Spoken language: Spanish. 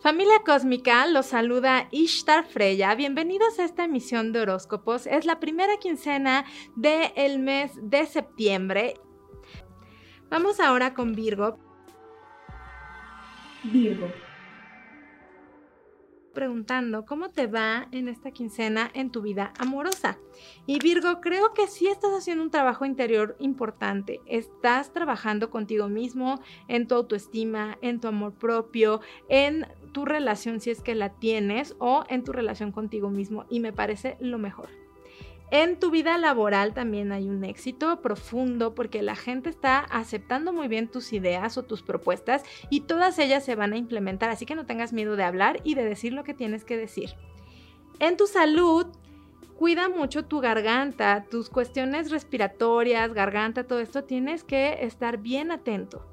Familia Cósmica, los saluda Ishtar Freya. Bienvenidos a esta emisión de horóscopos. Es la primera quincena del mes de septiembre. Vamos ahora con Virgo. Virgo preguntando cómo te va en esta quincena en tu vida amorosa. Y Virgo, creo que sí estás haciendo un trabajo interior importante. Estás trabajando contigo mismo, en tu autoestima, en tu amor propio, en tu relación si es que la tienes o en tu relación contigo mismo. Y me parece lo mejor. En tu vida laboral también hay un éxito profundo porque la gente está aceptando muy bien tus ideas o tus propuestas y todas ellas se van a implementar, así que no tengas miedo de hablar y de decir lo que tienes que decir. En tu salud, cuida mucho tu garganta, tus cuestiones respiratorias, garganta, todo esto, tienes que estar bien atento.